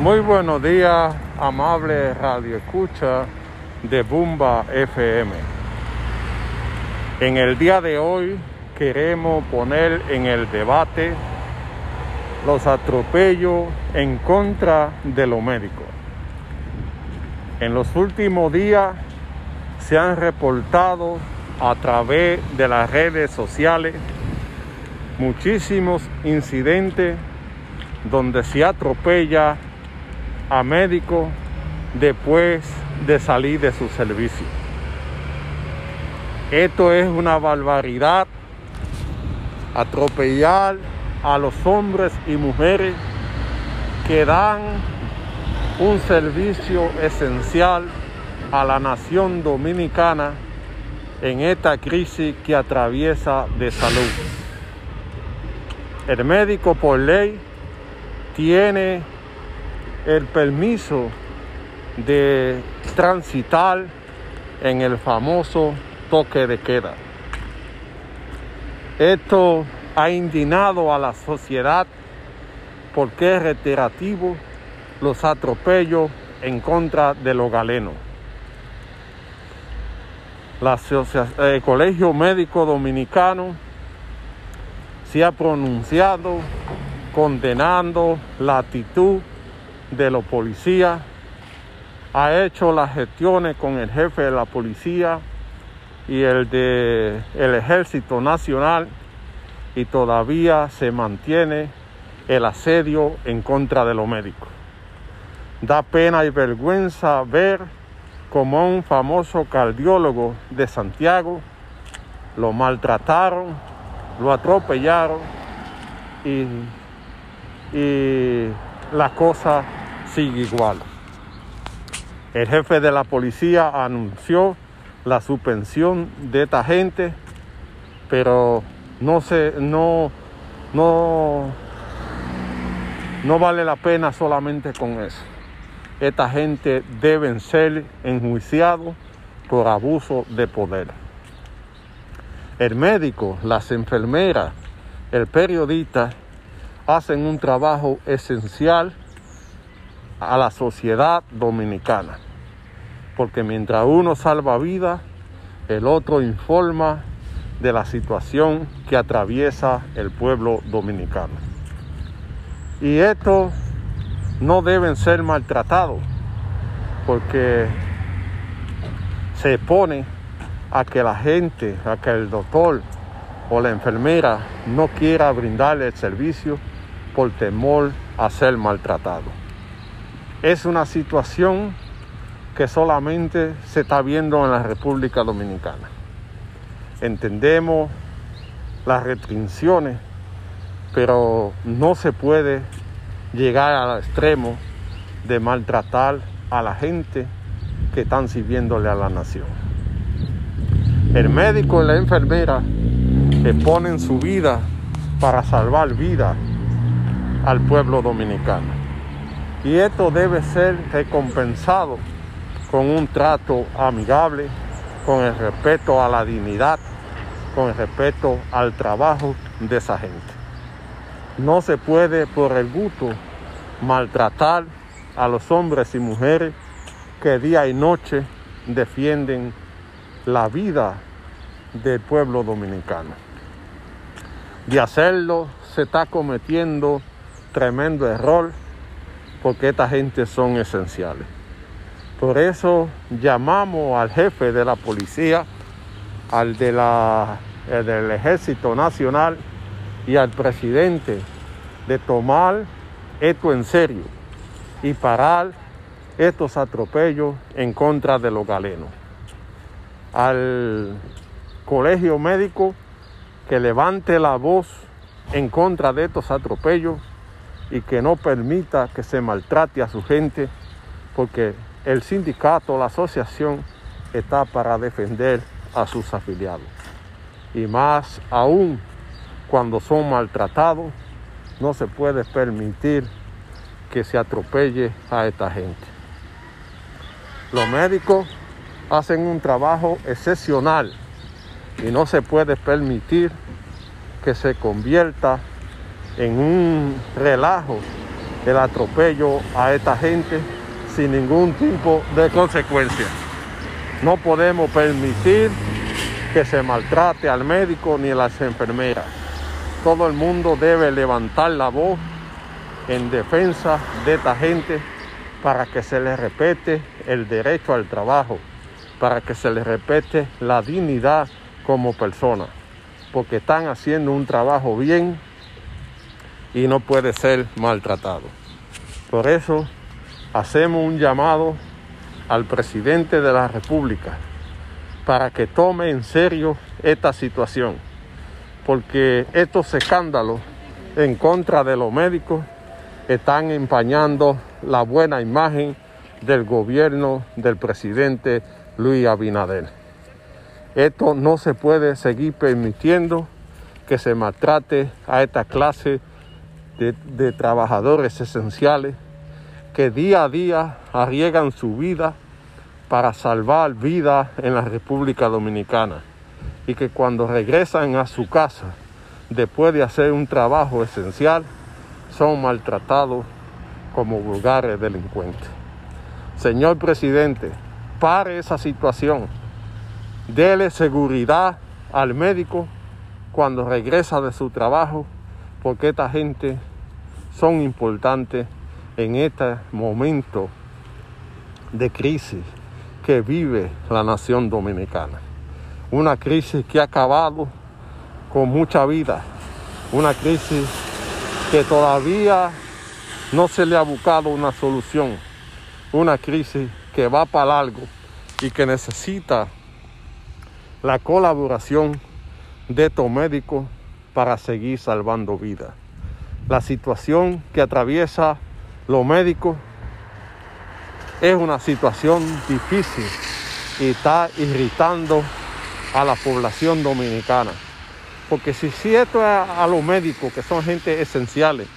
Muy buenos días, amable radio escucha de Bumba FM. En el día de hoy queremos poner en el debate los atropellos en contra de los médicos. En los últimos días se han reportado a través de las redes sociales muchísimos incidentes donde se atropella a médicos después de salir de su servicio. Esto es una barbaridad, atropellar a los hombres y mujeres que dan un servicio esencial a la nación dominicana en esta crisis que atraviesa de salud. El médico por ley tiene el permiso de transitar en el famoso toque de queda. Esto ha indignado a la sociedad porque es reiterativo los atropellos en contra de los galenos. el Colegio Médico Dominicano se ha pronunciado condenando la actitud de los policías, ha hecho las gestiones con el jefe de la policía y el de el Ejército Nacional y todavía se mantiene el asedio en contra de los médicos. Da pena y vergüenza ver como un famoso cardiólogo de Santiago lo maltrataron, lo atropellaron y, y la cosa sigue igual. El jefe de la policía anunció la suspensión de esta gente, pero no se, no, no, no vale la pena solamente con eso. Esta gente deben ser enjuiciados por abuso de poder. El médico, las enfermeras, el periodista hacen un trabajo esencial a la sociedad dominicana. Porque mientras uno salva vida, el otro informa de la situación que atraviesa el pueblo dominicano. Y estos no deben ser maltratados porque se pone a que la gente, a que el doctor o la enfermera no quiera brindarle el servicio por temor a ser maltratado. Es una situación que solamente se está viendo en la República Dominicana. Entendemos las restricciones, pero no se puede llegar al extremo de maltratar a la gente que están sirviéndole a la nación. El médico y la enfermera que ponen su vida para salvar vidas al pueblo dominicano. Y esto debe ser recompensado con un trato amigable, con el respeto a la dignidad, con el respeto al trabajo de esa gente. No se puede por el gusto maltratar a los hombres y mujeres que día y noche defienden la vida del pueblo dominicano. De hacerlo se está cometiendo tremendo error porque esta gente son esenciales. Por eso llamamos al jefe de la policía, al de la, del ejército nacional y al presidente de tomar esto en serio y parar estos atropellos en contra de los galenos. Al colegio médico que levante la voz en contra de estos atropellos y que no permita que se maltrate a su gente, porque el sindicato, la asociación, está para defender a sus afiliados. Y más aún cuando son maltratados, no se puede permitir que se atropelle a esta gente. Los médicos hacen un trabajo excepcional y no se puede permitir que se convierta en un relajo el atropello a esta gente sin ningún tipo de consecuencia. No podemos permitir que se maltrate al médico ni a las enfermeras. Todo el mundo debe levantar la voz en defensa de esta gente para que se les respete el derecho al trabajo, para que se les respete la dignidad como persona, porque están haciendo un trabajo bien y no puede ser maltratado. Por eso hacemos un llamado al presidente de la República para que tome en serio esta situación, porque estos escándalos en contra de los médicos están empañando la buena imagen del gobierno del presidente Luis Abinader. Esto no se puede seguir permitiendo que se maltrate a esta clase de, trabajadores esenciales que día a día arriesgan su vida para salvar vida en la República Dominicana y que cuando regresan a su casa después de hacer un trabajo esencial son maltratados como vulgares delincuentes. Señor presidente, pare esa situación. Dele seguridad al médico cuando regresa de su trabajo porque esta gente son importantes en este momento de crisis que vive la nación dominicana. Una crisis que ha acabado con mucha vida, una crisis que todavía no se le ha buscado una solución, una crisis que va para largo y que necesita la colaboración de estos médicos para seguir salvando vidas. La situación que atraviesa los médicos es una situación difícil y está irritando a la población dominicana. Porque si, si esto es a los médicos, que son gente esenciales,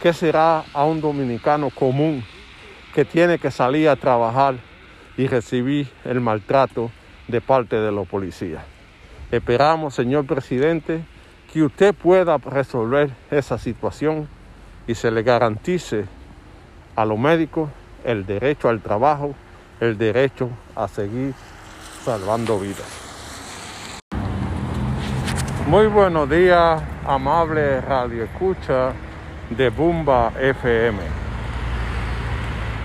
¿qué será a un dominicano común que tiene que salir a trabajar y recibir el maltrato de parte de los policías? Esperamos, señor presidente, que usted pueda resolver esa situación y se le garantice a los médicos el derecho al trabajo, el derecho a seguir salvando vidas. Muy buenos días, amable radio escucha de Bumba FM.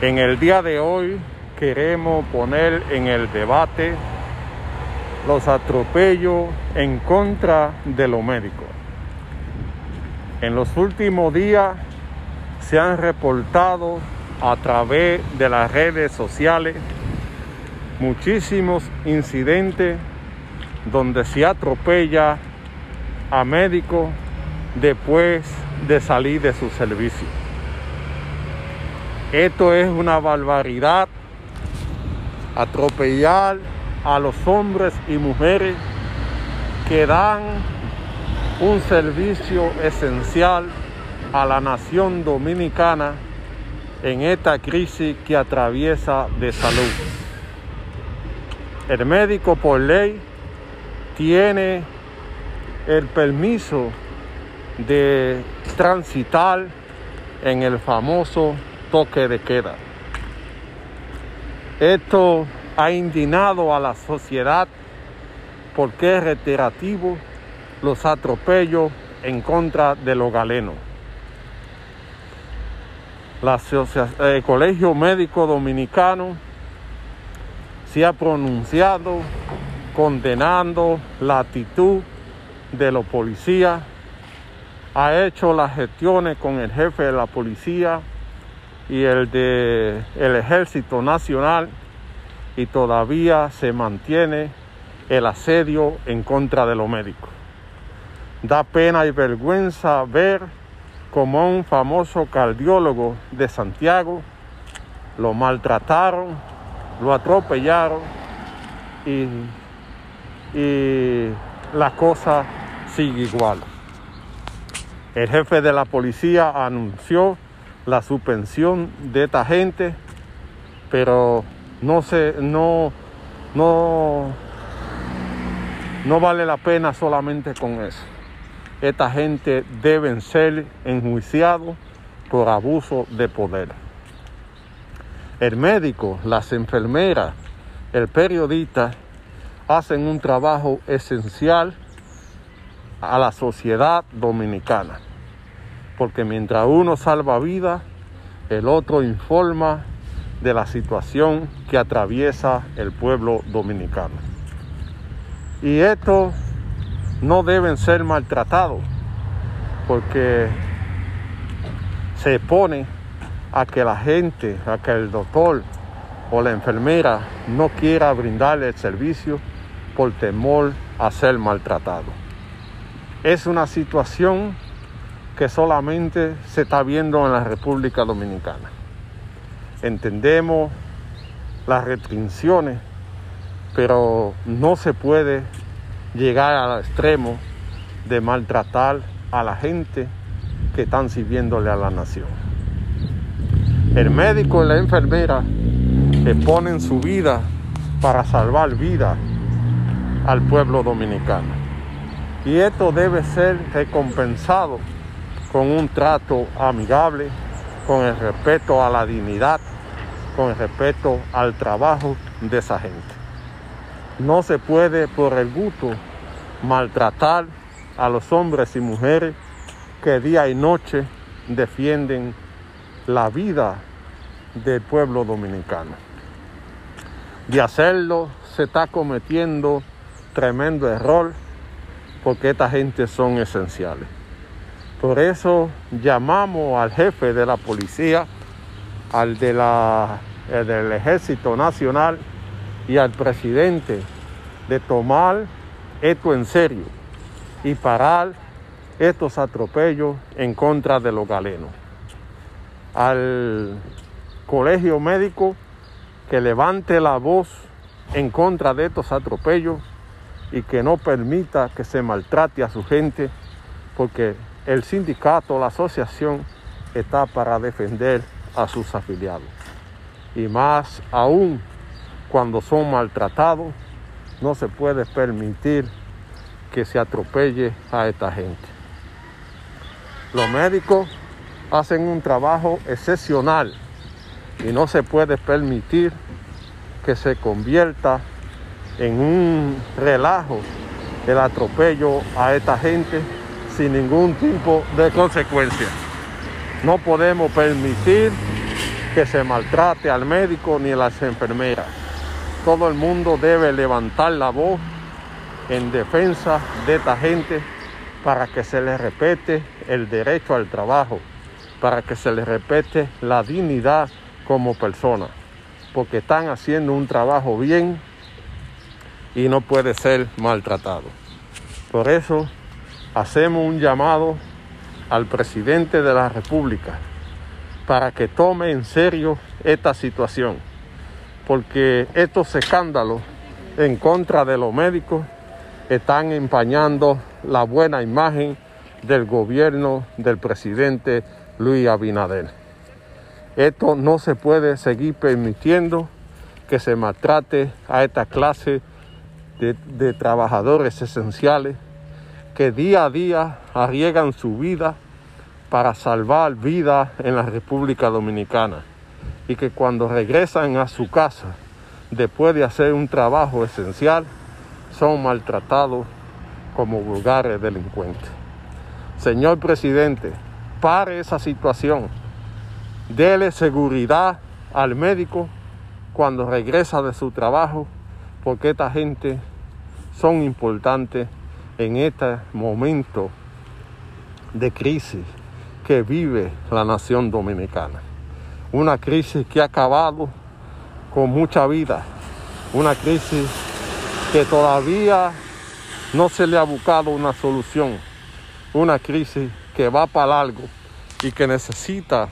En el día de hoy queremos poner en el debate los atropellos en contra de los médicos. En los últimos días se han reportado a través de las redes sociales muchísimos incidentes donde se atropella a médicos después de salir de su servicio. Esto es una barbaridad, atropellar a los hombres y mujeres que dan un servicio esencial a la nación dominicana en esta crisis que atraviesa de salud. El médico por ley tiene el permiso de transitar en el famoso toque de queda. Esto ha indignado a la sociedad porque es reiterativo los atropellos en contra de los galenos. El eh, Colegio Médico Dominicano se ha pronunciado condenando la actitud de los policías, ha hecho las gestiones con el jefe de la policía y el de el Ejército Nacional y todavía se mantiene el asedio en contra de los médicos. Da pena y vergüenza ver como un famoso cardiólogo de Santiago lo maltrataron, lo atropellaron y, y la cosa sigue igual. El jefe de la policía anunció la suspensión de esta gente, pero no se, no, no, no vale la pena solamente con eso. Esta gente deben ser enjuiciados por abuso de poder. El médico, las enfermeras, el periodista hacen un trabajo esencial a la sociedad dominicana. Porque mientras uno salva vidas, el otro informa de la situación que atraviesa el pueblo dominicano. Y estos no deben ser maltratados porque se pone a que la gente, a que el doctor o la enfermera no quiera brindarle el servicio por temor a ser maltratado. Es una situación que solamente se está viendo en la República Dominicana. Entendemos las restricciones, pero no se puede llegar al extremo de maltratar a la gente que están sirviéndole a la nación. El médico y la enfermera que ponen su vida para salvar vida al pueblo dominicano. Y esto debe ser recompensado con un trato amigable, con el respeto a la dignidad, con respeto al trabajo de esa gente. No se puede por el gusto maltratar a los hombres y mujeres que día y noche defienden la vida del pueblo dominicano. De hacerlo se está cometiendo tremendo error porque esta gente son esenciales. Por eso llamamos al jefe de la policía, al de la, del ejército nacional y al presidente de tomar esto en serio y parar estos atropellos en contra de los galenos. Al colegio médico que levante la voz en contra de estos atropellos y que no permita que se maltrate a su gente, porque el sindicato, la asociación, está para defender a sus afiliados. Y más aún cuando son maltratados, no se puede permitir que se atropelle a esta gente. Los médicos hacen un trabajo excepcional y no se puede permitir que se convierta en un relajo el atropello a esta gente sin ningún tipo de consecuencia. No podemos permitir que se maltrate al médico ni a las enfermeras. Todo el mundo debe levantar la voz en defensa de esta gente para que se les respete el derecho al trabajo, para que se les respete la dignidad como persona, porque están haciendo un trabajo bien y no puede ser maltratado. Por eso hacemos un llamado al presidente de la República para que tome en serio esta situación, porque estos escándalos en contra de los médicos están empañando la buena imagen del gobierno del presidente Luis Abinader. Esto no se puede seguir permitiendo que se maltrate a esta clase de, de, trabajadores esenciales que día a día arriesgan su vida para salvar vidas en la República Dominicana y que cuando regresan a su casa después de hacer un trabajo esencial son maltratados como vulgares delincuentes. Señor presidente, pare esa situación. Dele seguridad al médico cuando regresa de su trabajo, porque esta gente son importantes en este momento de crisis que vive la nación dominicana. Una crisis que ha acabado con mucha vida, una crisis que todavía no se le ha buscado una solución, una crisis que va para largo y que necesita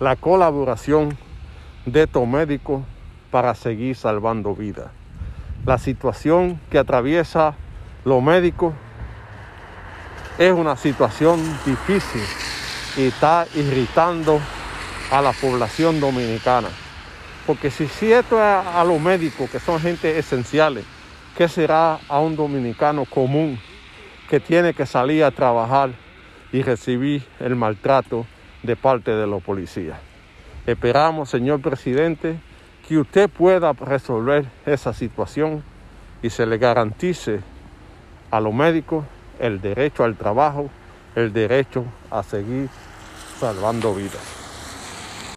la colaboración de estos médicos para seguir salvando vidas. La situación que atraviesa los médicos es una situación difícil y está irritando a la población dominicana. Porque si, si esto es a, los médicos, que son gente esenciales, ¿qué será a un dominicano común que tiene que salir a trabajar y recibir el maltrato de parte de los policías. Esperamos, señor presidente, que usted pueda resolver esa situación y se le garantice a los médicos el derecho al trabajo, el derecho a seguir salvando vidas.